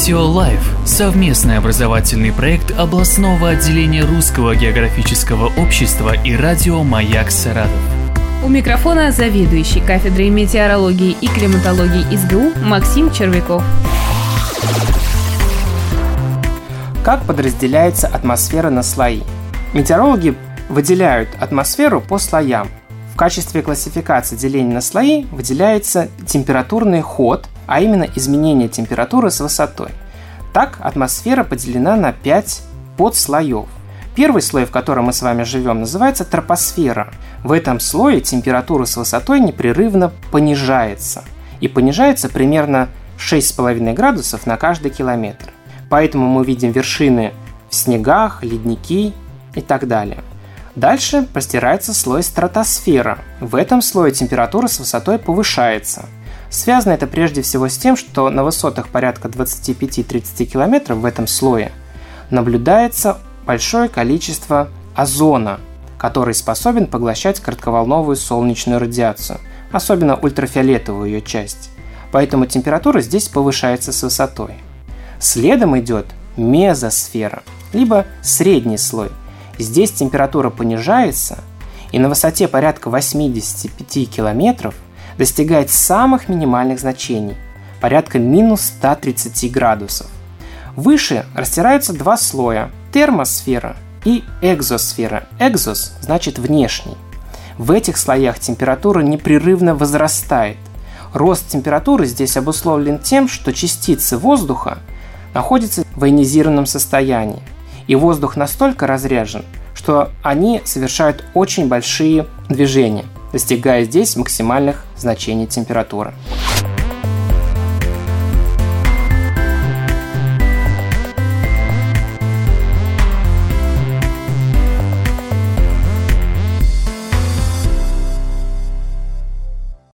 Радио Лайф – совместный образовательный проект областного отделения Русского географического общества и радио «Маяк Саратов». У микрофона заведующий кафедрой метеорологии и климатологии СГУ Максим Червяков. Как подразделяется атмосфера на слои? Метеорологи выделяют атмосферу по слоям. В качестве классификации деления на слои выделяется температурный ход, а именно изменение температуры с высотой. Так атмосфера поделена на 5 подслоев. Первый слой, в котором мы с вами живем, называется тропосфера. В этом слое температура с высотой непрерывно понижается. И понижается примерно 6,5 градусов на каждый километр. Поэтому мы видим вершины в снегах, ледники и так далее. Дальше простирается слой стратосфера. В этом слое температура с высотой повышается. Связано это прежде всего с тем, что на высотах порядка 25-30 км в этом слое наблюдается большое количество озона, который способен поглощать коротковолновую солнечную радиацию, особенно ультрафиолетовую ее часть. Поэтому температура здесь повышается с высотой. Следом идет мезосфера, либо средний слой. Здесь температура понижается и на высоте порядка 85 километров достигает самых минимальных значений – порядка минус 130 градусов. Выше растираются два слоя – термосфера и экзосфера. Экзос значит внешний. В этих слоях температура непрерывно возрастает. Рост температуры здесь обусловлен тем, что частицы воздуха находятся в ионизированном состоянии, и воздух настолько разряжен, что они совершают очень большие движения, достигая здесь максимальных значений температуры.